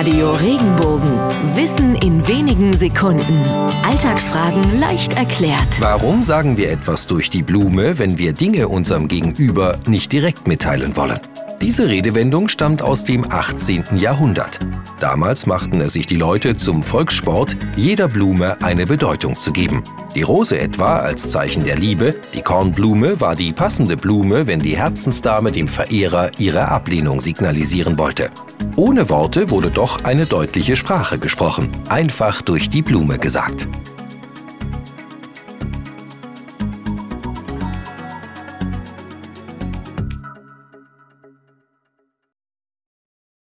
Radio Regenbogen. Wissen in wenigen Sekunden. Alltagsfragen leicht erklärt. Warum sagen wir etwas durch die Blume, wenn wir Dinge unserem Gegenüber nicht direkt mitteilen wollen? Diese Redewendung stammt aus dem 18. Jahrhundert. Damals machten es sich die Leute zum Volkssport, jeder Blume eine Bedeutung zu geben. Die Rose etwa als Zeichen der Liebe, die Kornblume war die passende Blume, wenn die Herzensdame dem Verehrer ihre Ablehnung signalisieren wollte. Ohne Worte wurde doch eine deutliche Sprache gesprochen, einfach durch die Blume gesagt.